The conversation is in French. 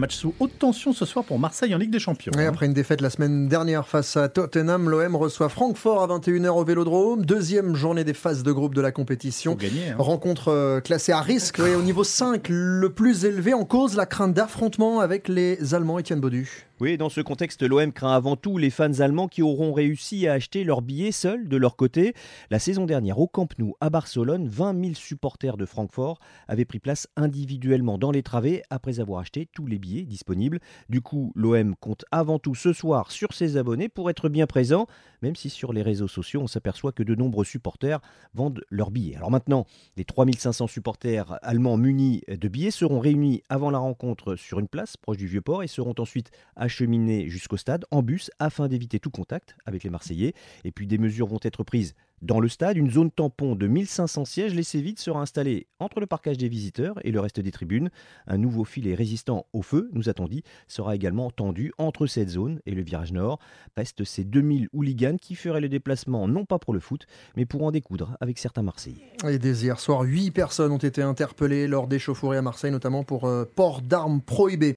Match sous haute tension ce soir pour Marseille en Ligue des Champions. Et après une défaite la semaine dernière face à Tottenham, l'OM reçoit Francfort à 21h au Vélodrome. Deuxième journée des phases de groupe de la compétition. Gagner, hein. Rencontre euh, classée à risque et au niveau 5, le plus élevé en cause, la crainte d'affrontement avec les Allemands. Étienne Baudu. Oui, dans ce contexte, l'OM craint avant tout les fans allemands qui auront réussi à acheter leurs billets seuls de leur côté. La saison dernière, au Camp Nou, à Barcelone, 20 000 supporters de Francfort avaient pris place individuellement dans les travées après avoir acheté tous les billets disponibles. Du coup, l'OM compte avant tout ce soir sur ses abonnés pour être bien présent, même si sur les réseaux sociaux, on s'aperçoit que de nombreux supporters vendent leurs billets. Alors maintenant, les 3500 supporters allemands munis de billets seront réunis avant la rencontre sur une place proche du Vieux-Port et seront ensuite acheminés jusqu'au stade en bus afin d'éviter tout contact avec les Marseillais. Et puis des mesures vont être prises dans le stade, une zone tampon de 1500 sièges laissés vides sera installée entre le parcage des visiteurs et le reste des tribunes. Un nouveau filet résistant au feu, nous a-t-on dit, sera également tendu entre cette zone et le virage nord. Restent ces 2000 hooligans qui feraient le déplacement non pas pour le foot, mais pour en découdre avec certains Marseillais. Et dès hier soir, 8 personnes ont été interpellées lors des chauffourées à Marseille, notamment pour euh, port d'armes prohibées.